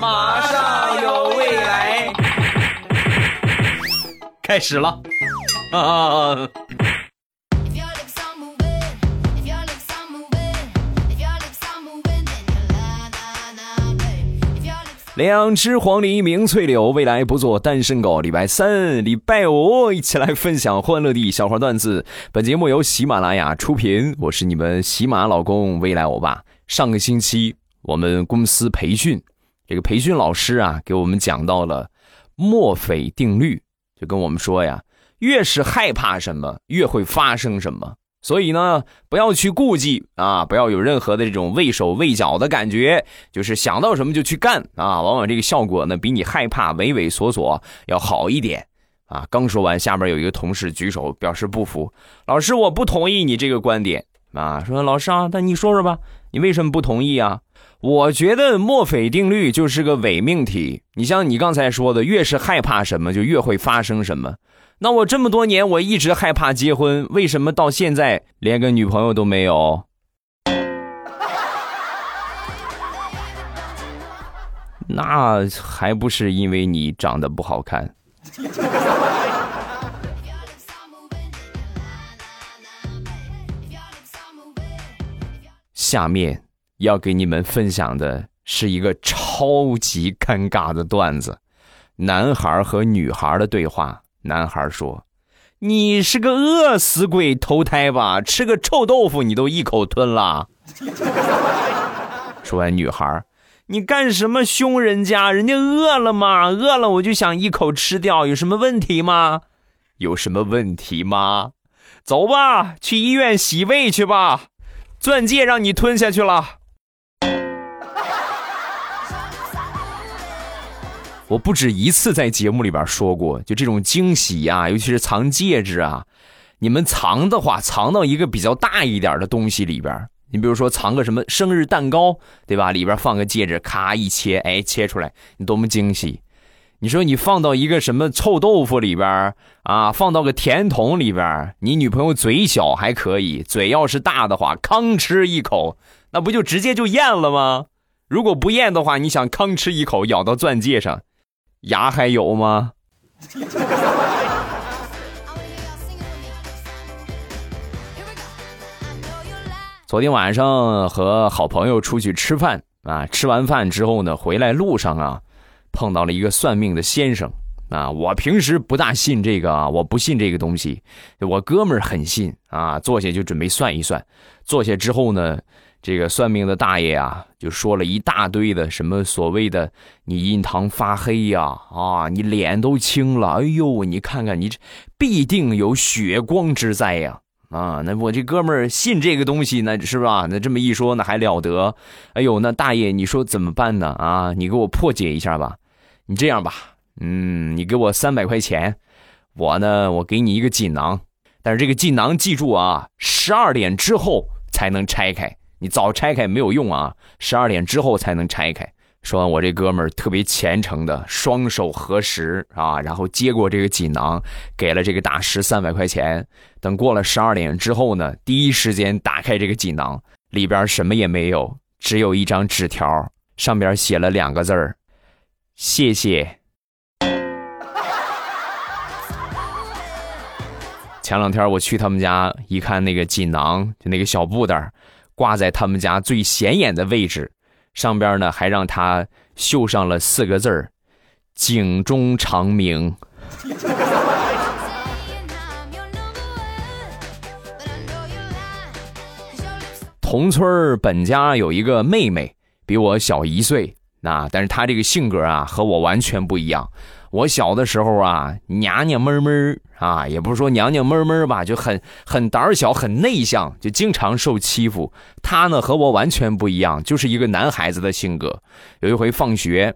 马上有未来，开始了。啊！两只黄鹂鸣翠柳，未来不做单身狗。礼拜三、礼拜五，一起来分享欢乐的小花段子。本节目由喜马拉雅出品，我是你们喜马老公未来欧巴。上个星期我们公司培训，这个培训老师啊，给我们讲到了墨菲定律，就跟我们说呀。越是害怕什么，越会发生什么。所以呢，不要去顾忌啊，不要有任何的这种畏手畏脚的感觉，就是想到什么就去干啊。往往这个效果呢，比你害怕畏畏缩缩要好一点啊。刚说完，下面有一个同事举手表示不服，老师，我不同意你这个观点啊。说老师啊，那你说说吧，你为什么不同意啊？我觉得墨菲定律就是个伪命题。你像你刚才说的，越是害怕什么，就越会发生什么。那我这么多年，我一直害怕结婚，为什么到现在连个女朋友都没有？那还不是因为你长得不好看。下面要给你们分享的是一个超级尴尬的段子：男孩和女孩的对话。男孩说：“你是个饿死鬼投胎吧？吃个臭豆腐你都一口吞了。” 说完，女孩：“你干什么凶人家？人家饿了吗？饿了我就想一口吃掉，有什么问题吗？有什么问题吗？走吧，去医院洗胃去吧。钻戒让你吞下去了。”我不止一次在节目里边说过，就这种惊喜呀，尤其是藏戒指啊，你们藏的话，藏到一个比较大一点的东西里边。你比如说藏个什么生日蛋糕，对吧？里边放个戒指，咔一切，哎，切出来，你多么惊喜！你说你放到一个什么臭豆腐里边啊，放到个甜筒里边，你女朋友嘴小还可以，嘴要是大的话，吭吃一口，那不就直接就咽了吗？如果不咽的话，你想吭吃一口咬到钻戒上？牙还有吗？昨天晚上和好朋友出去吃饭啊，吃完饭之后呢，回来路上啊，碰到了一个算命的先生啊。我平时不大信这个啊，我不信这个东西。我哥们儿很信啊，坐下就准备算一算。坐下之后呢。这个算命的大爷啊，就说了一大堆的什么所谓的你印堂发黑呀，啊，你脸都青了，哎呦，你看看你这必定有血光之灾呀，啊，那我这哥们儿信这个东西，呢是吧？那这么一说，那还了得？哎呦，那大爷你说怎么办呢？啊，你给我破解一下吧。你这样吧，嗯，你给我三百块钱，我呢，我给你一个锦囊，但是这个锦囊记住啊，十二点之后才能拆开。你早拆开没有用啊，十二点之后才能拆开。说完，我这哥们儿特别虔诚的双手合十啊，然后接过这个锦囊，给了这个大师三百块钱。等过了十二点之后呢，第一时间打开这个锦囊，里边什么也没有，只有一张纸条，上边写了两个字儿：谢谢。前两天我去他们家一看，那个锦囊就那个小布袋。挂在他们家最显眼的位置，上边呢还让他绣上了四个字儿：“警钟长鸣。”同村本家有一个妹妹，比我小一岁，那但是她这个性格啊和我完全不一样。我小的时候啊，娘娘闷闷啊，也不是说娘娘闷闷吧，就很很胆小，很内向，就经常受欺负。他呢和我完全不一样，就是一个男孩子的性格。有一回放学，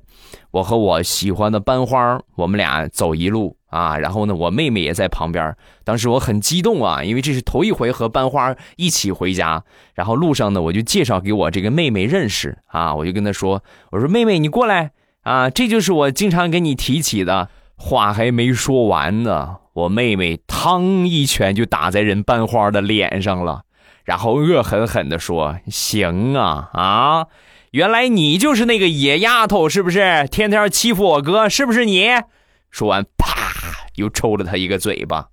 我和我喜欢的班花，我们俩走一路啊，然后呢，我妹妹也在旁边。当时我很激动啊，因为这是头一回和班花一起回家。然后路上呢，我就介绍给我这个妹妹认识啊，我就跟她说：“我说妹妹，你过来。”啊，这就是我经常跟你提起的话，还没说完呢，我妹妹嘡一拳就打在人班花的脸上了，然后恶狠狠地说：“行啊啊，原来你就是那个野丫头，是不是？天天欺负我哥，是不是你？说完，啪，又抽了他一个嘴巴。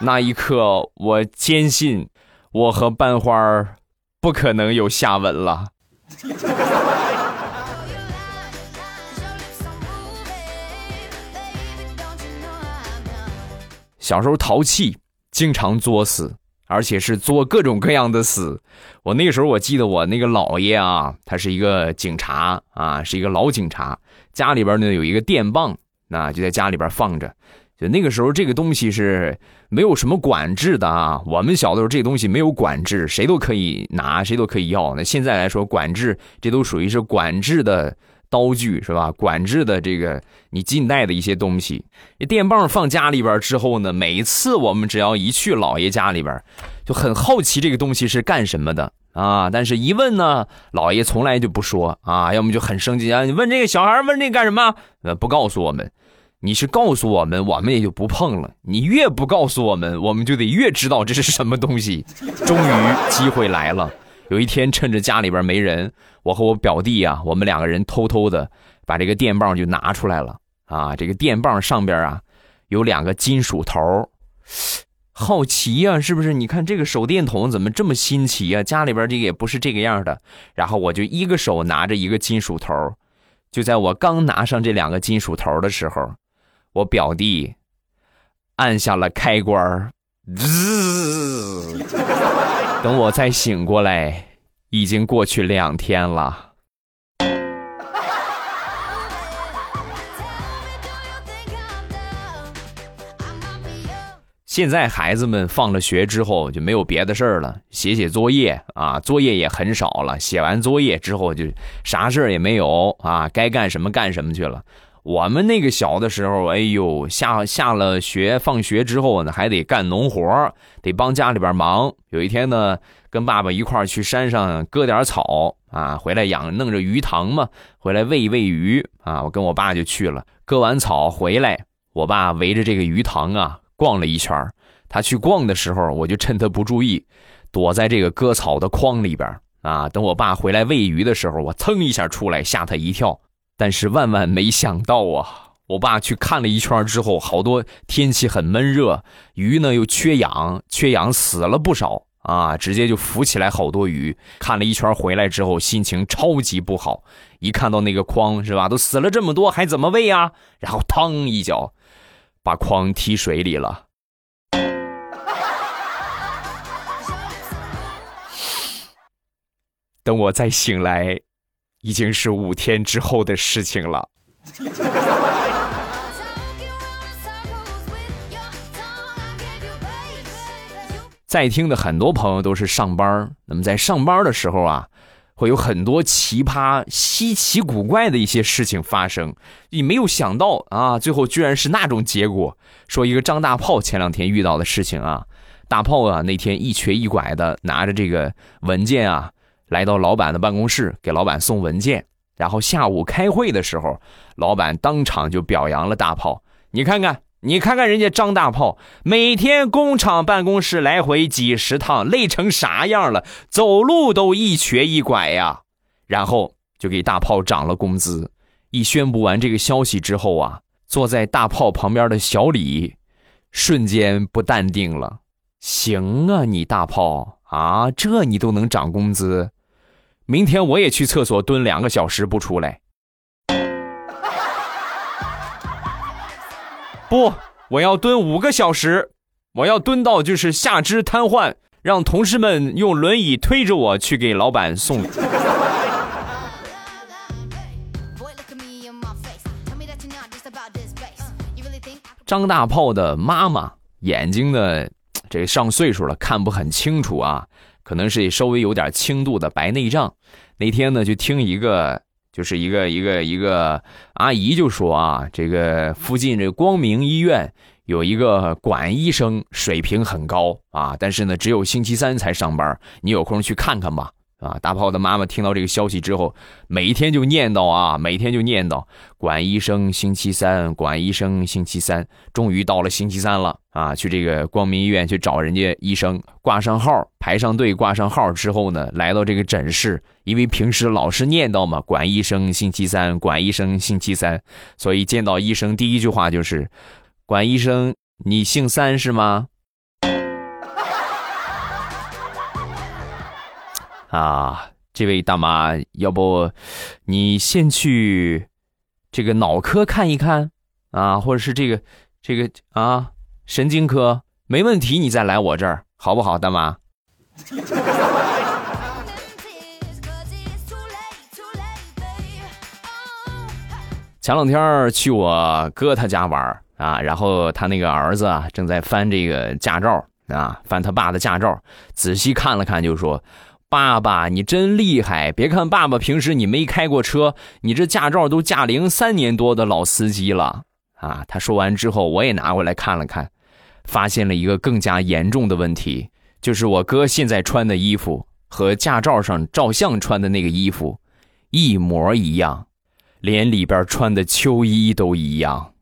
那一刻，我坚信，我和班花不可能有下文了。小时候淘气，经常作死，而且是作各种各样的死。我那时候，我记得我那个姥爷啊，他是一个警察啊，是一个老警察，家里边呢有一个电棒，那就在家里边放着。那个时候，这个东西是没有什么管制的啊。我们小的时候，这东西没有管制，谁都可以拿，谁都可以要。那现在来说，管制这都属于是管制的。刀具是吧？管制的这个你近代的一些东西，这电棒放家里边之后呢，每一次我们只要一去老爷家里边，就很好奇这个东西是干什么的啊。但是一问呢，老爷从来就不说啊，要么就很生气啊。你问这个小孩问这干什么？呃，不告诉我们。你是告诉我们，我们也就不碰了。你越不告诉我们，我们就得越知道这是什么东西。终于机会来了。有一天，趁着家里边没人，我和我表弟啊，我们两个人偷偷的把这个电棒就拿出来了啊。这个电棒上边啊有两个金属头，好奇呀，是不是？你看这个手电筒怎么这么新奇呀？家里边这个也不是这个样的。然后我就一个手拿着一个金属头，就在我刚拿上这两个金属头的时候，我表弟按下了开关，滋。等我再醒过来，已经过去两天了。现在孩子们放了学之后就没有别的事儿了，写写作业啊，作业也很少了。写完作业之后就啥事儿也没有啊，该干什么干什么去了。我们那个小的时候，哎呦，下下了学，放学之后呢，还得干农活，得帮家里边忙。有一天呢，跟爸爸一块儿去山上割点草啊，回来养弄着鱼塘嘛，回来喂喂鱼啊。我跟我爸就去了，割完草回来，我爸围着这个鱼塘啊逛了一圈。他去逛的时候，我就趁他不注意，躲在这个割草的筐里边啊。等我爸回来喂鱼的时候，我噌一下出来，吓他一跳。但是万万没想到啊！我爸去看了一圈之后，好多天气很闷热，鱼呢又缺氧，缺氧死了不少啊！直接就浮起来好多鱼。看了一圈回来之后，心情超级不好。一看到那个筐是吧，都死了这么多，还怎么喂啊？然后嘡一脚，把筐踢水里了。等我再醒来。已经是五天之后的事情了。在听的很多朋友都是上班那么在上班的时候啊，会有很多奇葩、稀奇古怪的一些事情发生。你没有想到啊，最后居然是那种结果。说一个张大炮前两天遇到的事情啊，大炮啊那天一瘸一拐的拿着这个文件啊。来到老板的办公室，给老板送文件。然后下午开会的时候，老板当场就表扬了大炮。你看看，你看看人家张大炮，每天工厂办公室来回几十趟，累成啥样了？走路都一瘸一拐呀。然后就给大炮涨了工资。一宣布完这个消息之后啊，坐在大炮旁边的小李，瞬间不淡定了。行啊，你大炮啊，这你都能涨工资？明天我也去厕所蹲两个小时不出来。不，我要蹲五个小时，我要蹲到就是下肢瘫痪，让同事们用轮椅推着我去给老板送。张大炮的妈妈眼睛呢，这上岁数了，看不很清楚啊。可能是稍微有点轻度的白内障，那天呢就听一个，就是一个一个一个阿姨就说啊，这个附近这光明医院有一个管医生水平很高啊，但是呢只有星期三才上班，你有空去看看吧。啊！大炮的妈妈听到这个消息之后，每天就念叨啊，每天就念叨管医生星期三，管医生星期三。终于到了星期三了啊！去这个光明医院去找人家医生，挂上号，排上队，挂上号之后呢，来到这个诊室，因为平时老是念叨嘛，管医生星期三，管医生星期三，所以见到医生第一句话就是，管医生，你姓三是吗？啊，这位大妈，要不你先去这个脑科看一看啊，或者是这个这个啊神经科，没问题，你再来我这儿好不好，大妈？前两天去我哥他家玩啊，然后他那个儿子啊正在翻这个驾照啊，翻他爸的驾照，仔细看了看，就说。爸爸，你真厉害！别看爸爸平时你没开过车，你这驾照都驾龄三年多的老司机了啊！他说完之后，我也拿过来看了看，发现了一个更加严重的问题，就是我哥现在穿的衣服和驾照上照相穿的那个衣服一模一样，连里边穿的秋衣都一样。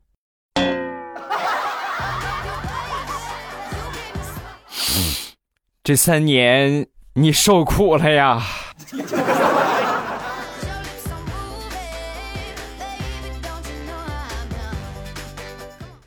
这三年。你受苦了呀！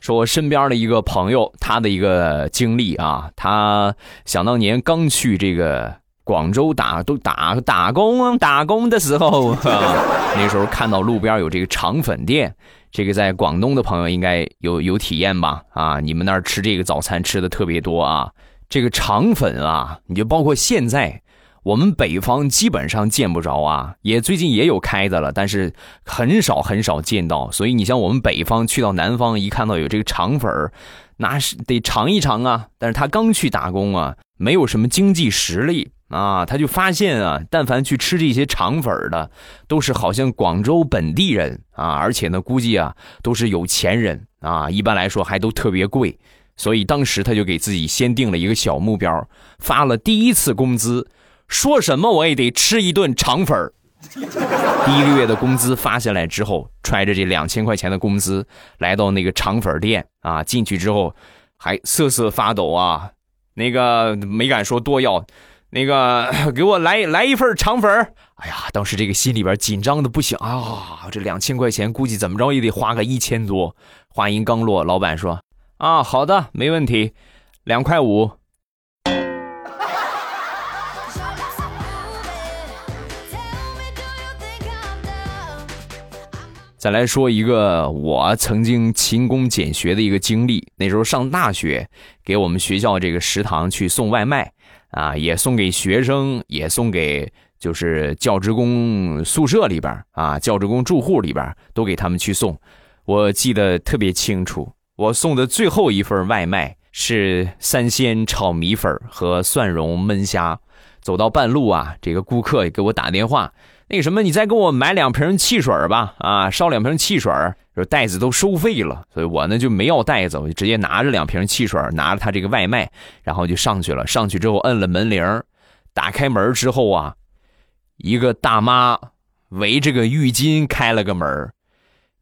说，我身边的一个朋友，他的一个经历啊，他想当年刚去这个广州打都打打工打工的时候，那时候看到路边有这个肠粉店，这个在广东的朋友应该有有体验吧？啊，你们那儿吃这个早餐吃的特别多啊。这个肠粉啊，你就包括现在我们北方基本上见不着啊，也最近也有开的了，但是很少很少见到。所以你像我们北方去到南方，一看到有这个肠粉，那是得尝一尝啊。但是他刚去打工啊，没有什么经济实力啊，他就发现啊，但凡去吃这些肠粉的，都是好像广州本地人啊，而且呢，估计啊都是有钱人啊，一般来说还都特别贵。所以当时他就给自己先定了一个小目标，发了第一次工资，说什么我也得吃一顿肠粉儿。第一个月的工资发下来之后，揣着这两千块钱的工资，来到那个肠粉店啊，进去之后还瑟瑟发抖啊，那个没敢说多要，那个给我来来一份肠粉。哎呀，当时这个心里边紧张的不行啊，这两千块钱估计怎么着也得花个一千多。话音刚落，老板说。啊，好的，没问题，两块五。再来说一个我曾经勤工俭学的一个经历。那时候上大学，给我们学校这个食堂去送外卖，啊，也送给学生，也送给就是教职工宿舍里边啊，教职工住户里边都给他们去送。我记得特别清楚。我送的最后一份外卖是三鲜炒米粉和蒜蓉焖虾。走到半路啊，这个顾客也给我打电话，那个什么，你再给我买两瓶汽水吧，啊，烧两瓶汽水说袋子都收费了，所以我呢就没要袋子，我就直接拿着两瓶汽水，拿着他这个外卖，然后就上去了。上去之后摁了门铃，打开门之后啊，一个大妈围着个浴巾开了个门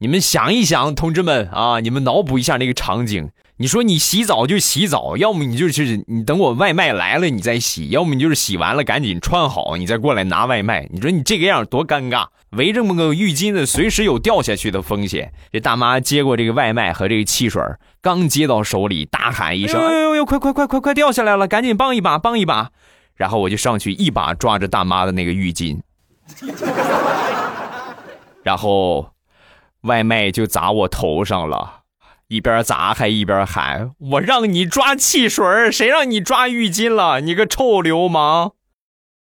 你们想一想，同志们啊，你们脑补一下那个场景。你说你洗澡就洗澡，要么你就是你等我外卖来了你再洗，要么你就是洗完了赶紧穿好你再过来拿外卖。你说你这个样多尴尬，围这么个浴巾的，随时有掉下去的风险。这大妈接过这个外卖和这个汽水，刚接到手里，大喊一声：“哎呦呦，快快快快快掉下来了，赶紧帮一把，帮一把！”然后我就上去一把抓着大妈的那个浴巾，然后。外卖就砸我头上了，一边砸还一边喊：“我让你抓汽水，谁让你抓浴巾了？你个臭流氓！”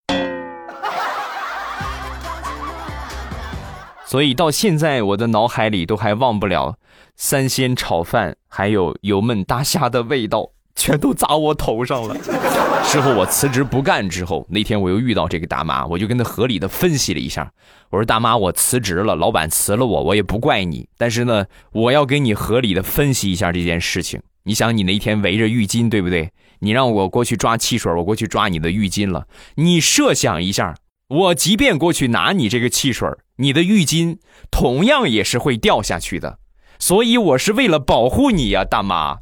所以到现在，我的脑海里都还忘不了三鲜炒饭，还有油焖大虾的味道。全都砸我头上了。之后我辞职不干之后，那天我又遇到这个大妈，我就跟她合理的分析了一下。我说：“大妈，我辞职了，老板辞了我，我也不怪你。但是呢，我要给你合理的分析一下这件事情。你想，你那天围着浴巾，对不对？你让我过去抓汽水，我过去抓你的浴巾了。你设想一下，我即便过去拿你这个汽水，你的浴巾同样也是会掉下去的。所以我是为了保护你呀，大妈。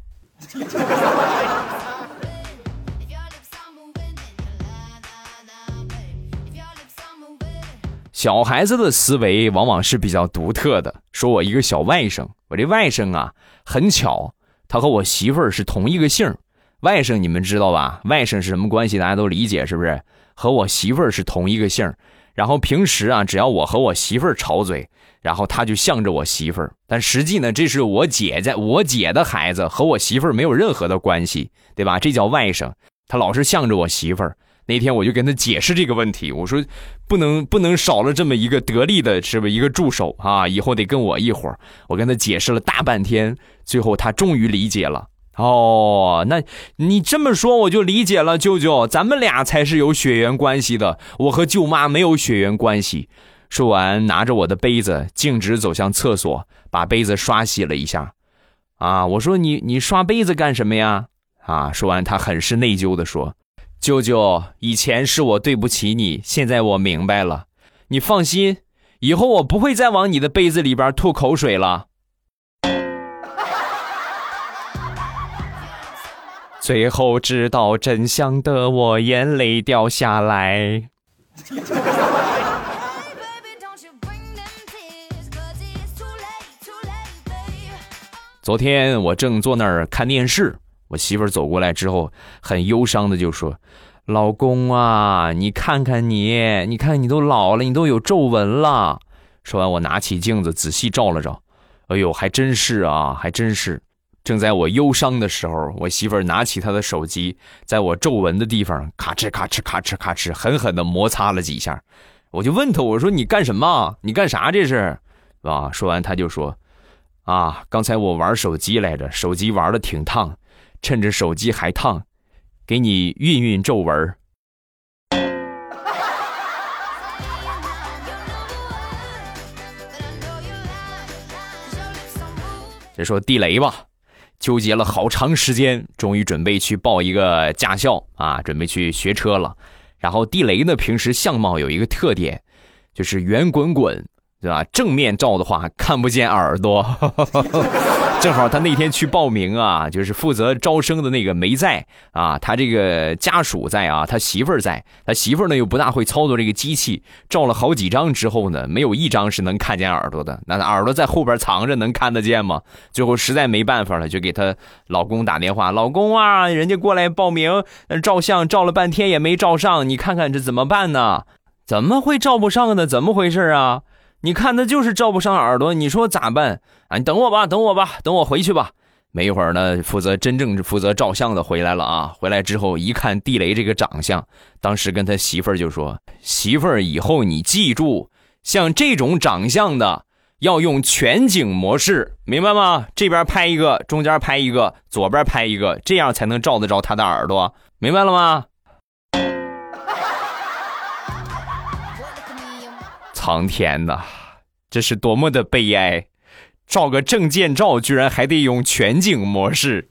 小孩子的思维往往是比较独特的。说我一个小外甥，我这外甥啊，很巧，他和我媳妇儿是同一个姓外甥你们知道吧？外甥是什么关系？大家都理解是不是？和我媳妇儿是同一个姓然后平时啊，只要我和我媳妇儿吵嘴，然后他就向着我媳妇儿。但实际呢，这是我姐姐，我姐的孩子和我媳妇儿没有任何的关系，对吧？这叫外甥，他老是向着我媳妇儿。那天我就跟他解释这个问题，我说不能不能少了这么一个得力的，是不一个助手啊？以后得跟我一伙儿。我跟他解释了大半天，最后他终于理解了。哦，那你这么说我就理解了，舅舅，咱们俩才是有血缘关系的，我和舅妈没有血缘关系。说完，拿着我的杯子，径直走向厕所，把杯子刷洗了一下。啊，我说你你刷杯子干什么呀？啊，说完，他很是内疚的说。舅舅，以前是我对不起你，现在我明白了。你放心，以后我不会再往你的杯子里边吐口水了。最后知道真相的我，眼泪掉下来。昨天我正坐那儿看电视。我媳妇儿走过来之后，很忧伤的就说：“老公啊，你看看你，你看你都老了，你都有皱纹了。”说完，我拿起镜子仔细照了照，哎呦，还真是啊，还真是。正在我忧伤的时候，我媳妇儿拿起她的手机，在我皱纹的地方咔哧咔哧咔哧咔哧狠狠的摩擦了几下。我就问她，我说：“你干什么？你干啥这是？”啊？说完，她就说：“啊，刚才我玩手机来着，手机玩的挺烫。”趁着手机还烫，给你熨熨皱纹 这说地雷吧，纠结了好长时间，终于准备去报一个驾校啊，准备去学车了。然后地雷呢，平时相貌有一个特点，就是圆滚滚，对吧？正面照的话看不见耳朵。正好他那天去报名啊，就是负责招生的那个没在啊，他这个家属在啊，他媳妇儿在，他媳妇儿呢又不大会操作这个机器，照了好几张之后呢，没有一张是能看见耳朵的，那耳朵在后边藏着，能看得见吗？最后实在没办法了，就给他老公打电话，老公啊，人家过来报名照相，照了半天也没照上，你看看这怎么办呢？怎么会照不上呢？怎么回事啊？你看他就是照不上耳朵，你说咋办？啊，你等我吧，等我吧，等我回去吧。没一会儿呢，负责真正负责照相的回来了啊。回来之后一看地雷这个长相，当时跟他媳妇儿就说：“媳妇儿，以后你记住，像这种长相的要用全景模式，明白吗？这边拍一个，中间拍一个，左边拍一个，这样才能照得着他的耳朵，明白了吗？”苍天呐，这是多么的悲哀！照个证件照，居然还得用全景模式。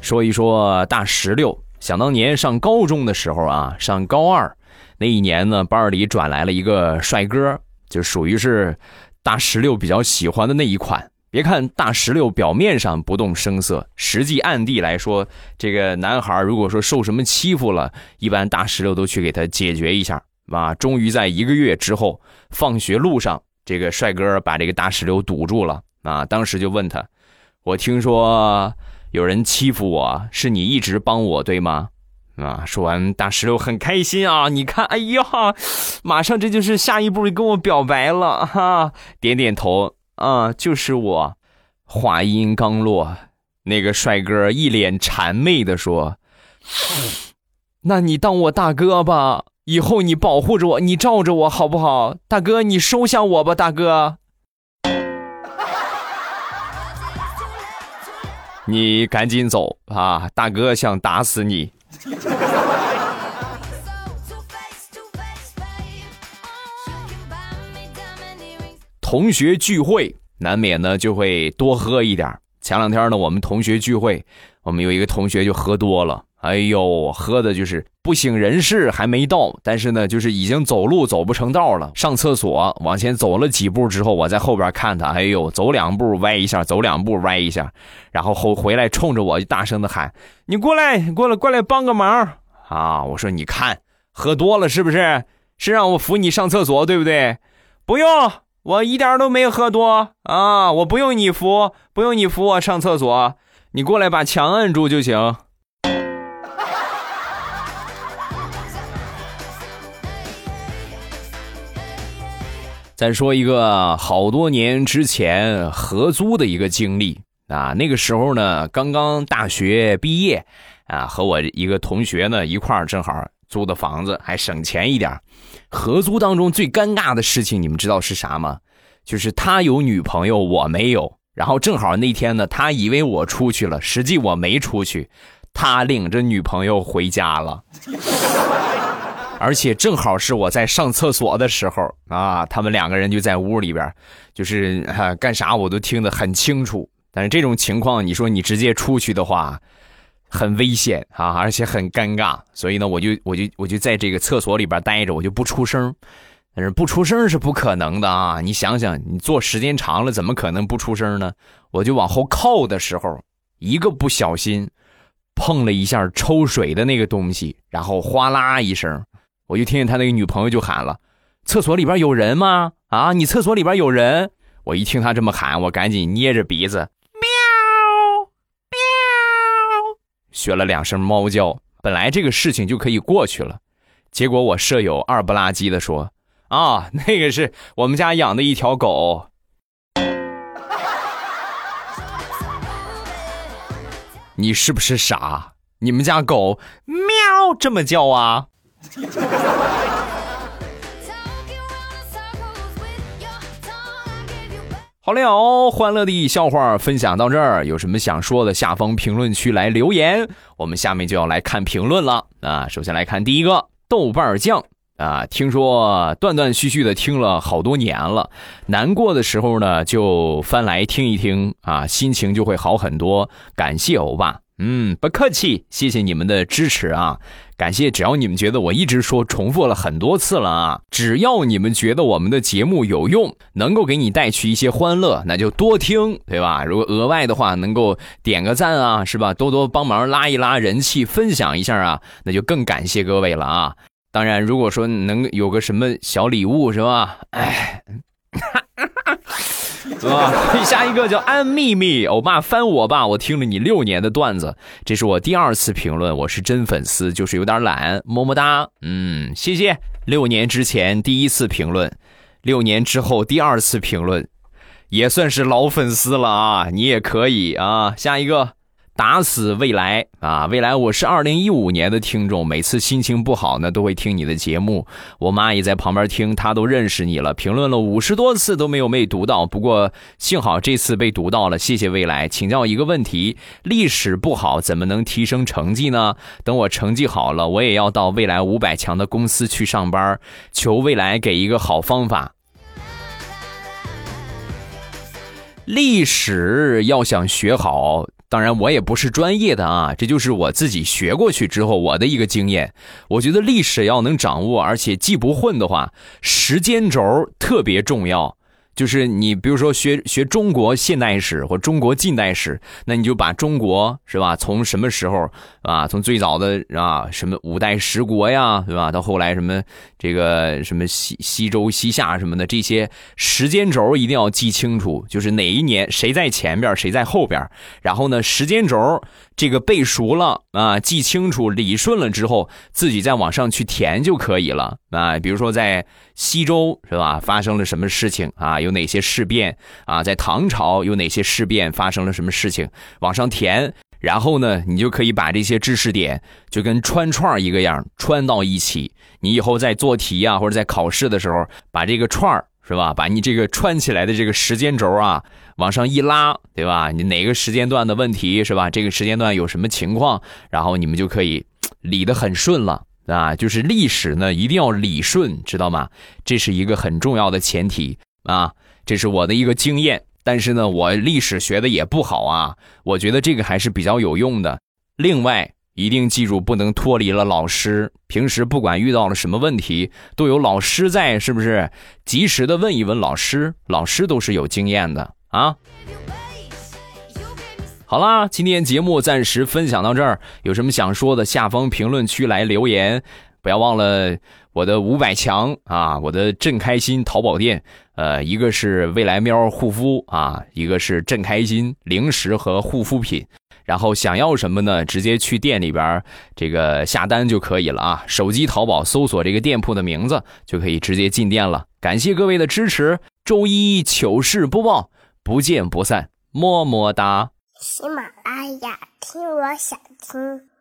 说一说大石榴，想当年上高中的时候啊，上高二那一年呢，班里转来了一个帅哥，就属于是大石榴比较喜欢的那一款。别看大石榴表面上不动声色，实际暗地来说，这个男孩如果说受什么欺负了，一般大石榴都去给他解决一下。啊，终于在一个月之后，放学路上，这个帅哥把这个大石榴堵住了。啊，当时就问他：“我听说有人欺负我，是你一直帮我对吗？”啊，说完，大石榴很开心啊，你看，哎呀，马上这就是下一步跟我表白了哈，点点头。啊，就是我。话音刚落，那个帅哥一脸谄媚的说：“那你当我大哥吧，以后你保护着我，你罩着我，好不好？大哥，你收下我吧，大哥。你赶紧走啊，大哥想打死你。”同学聚会难免呢就会多喝一点。前两天呢，我们同学聚会，我们有一个同学就喝多了，哎呦，喝的就是不省人事，还没到，但是呢，就是已经走路走不成道了。上厕所往前走了几步之后，我在后边看他，哎呦，走两步歪一下，走两步歪一下，然后后回来冲着我就大声的喊：“你过来，过来，过来帮个忙啊！”我说：“你看，喝多了是不是？是让我扶你上厕所，对不对？不用，我一点都没喝多啊，我不用你扶，不用你扶我上厕所。”你过来把墙摁住就行。再说一个好多年之前合租的一个经历啊，那个时候呢，刚刚大学毕业啊，和我一个同学呢一块儿正好租的房子，还省钱一点。合租当中最尴尬的事情，你们知道是啥吗？就是他有女朋友，我没有。然后正好那天呢，他以为我出去了，实际我没出去，他领着女朋友回家了，而且正好是我在上厕所的时候啊，他们两个人就在屋里边，就是干啥我都听得很清楚。但是这种情况，你说你直接出去的话，很危险啊，而且很尴尬，所以呢，我就我就我就在这个厕所里边待着，我就不出声。但是不出声是不可能的啊！你想想，你坐时间长了，怎么可能不出声呢？我就往后靠的时候，一个不小心碰了一下抽水的那个东西，然后哗啦一声，我就听见他那个女朋友就喊了：“厕所里边有人吗？啊，你厕所里边有人！”我一听他这么喊，我赶紧捏着鼻子，学了两声猫叫。本来这个事情就可以过去了，结果我舍友二不拉几的说。啊，那个是我们家养的一条狗。你是不是傻？你们家狗喵这么叫啊？好了，欢乐的笑话分享到这儿，有什么想说的，下方评论区来留言。我们下面就要来看评论了啊！首先来看第一个豆瓣酱。啊，听说断断续续的听了好多年了，难过的时候呢就翻来听一听啊，心情就会好很多。感谢欧巴，嗯，不客气，谢谢你们的支持啊，感谢。只要你们觉得我一直说重复了很多次了啊，只要你们觉得我们的节目有用，能够给你带去一些欢乐，那就多听，对吧？如果额外的话能够点个赞啊，是吧？多多帮忙拉一拉人气，分享一下啊，那就更感谢各位了啊。当然，如果说能有个什么小礼物，是吧？哎，是 吧？下一个叫安秘密，欧巴翻我吧，我听了你六年的段子，这是我第二次评论，我是真粉丝，就是有点懒，么么哒。嗯，谢谢。六年之前第一次评论，六年之后第二次评论，也算是老粉丝了啊，你也可以啊。下一个。打死未来啊！未来，我是二零一五年的听众，每次心情不好呢，都会听你的节目。我妈也在旁边听，她都认识你了。评论了五十多次都没有被读到，不过幸好这次被读到了。谢谢未来，请教一个问题：历史不好怎么能提升成绩呢？等我成绩好了，我也要到未来五百强的公司去上班，求未来给一个好方法。历史要想学好。当然，我也不是专业的啊，这就是我自己学过去之后我的一个经验。我觉得历史要能掌握，而且既不混的话，时间轴特别重要。就是你，比如说学学中国现代史或中国近代史，那你就把中国是吧，从什么时候啊，从最早的啊什么五代十国呀，对吧，到后来什么这个什么西西周西夏什么的这些时间轴一定要记清楚，就是哪一年谁在前边谁在后边，然后呢时间轴这个背熟了啊，记清楚理顺了之后，自己再往上去填就可以了啊。比如说在西周是吧，发生了什么事情啊？有哪些事变啊？在唐朝有哪些事变发生了什么事情？往上填，然后呢，你就可以把这些知识点就跟穿串一个样穿到一起。你以后在做题啊，或者在考试的时候，把这个串儿是吧？把你这个串起来的这个时间轴啊，往上一拉，对吧？你哪个时间段的问题是吧？这个时间段有什么情况，然后你们就可以理得很顺了啊。就是历史呢，一定要理顺，知道吗？这是一个很重要的前提啊。这是我的一个经验，但是呢，我历史学的也不好啊，我觉得这个还是比较有用的。另外，一定记住不能脱离了老师。平时不管遇到了什么问题，都有老师在，是不是？及时的问一问老师，老师都是有经验的啊。好啦，今天节目暂时分享到这儿，有什么想说的，下方评论区来留言。不要忘了我的五百强啊，我的朕开心淘宝店，呃，一个是未来喵护肤啊，一个是朕开心零食和护肤品。然后想要什么呢？直接去店里边儿这个下单就可以了啊！手机淘宝搜索这个店铺的名字，就可以直接进店了。感谢各位的支持，周一糗事播报，不见不散，么么哒！喜马拉雅听，我想听。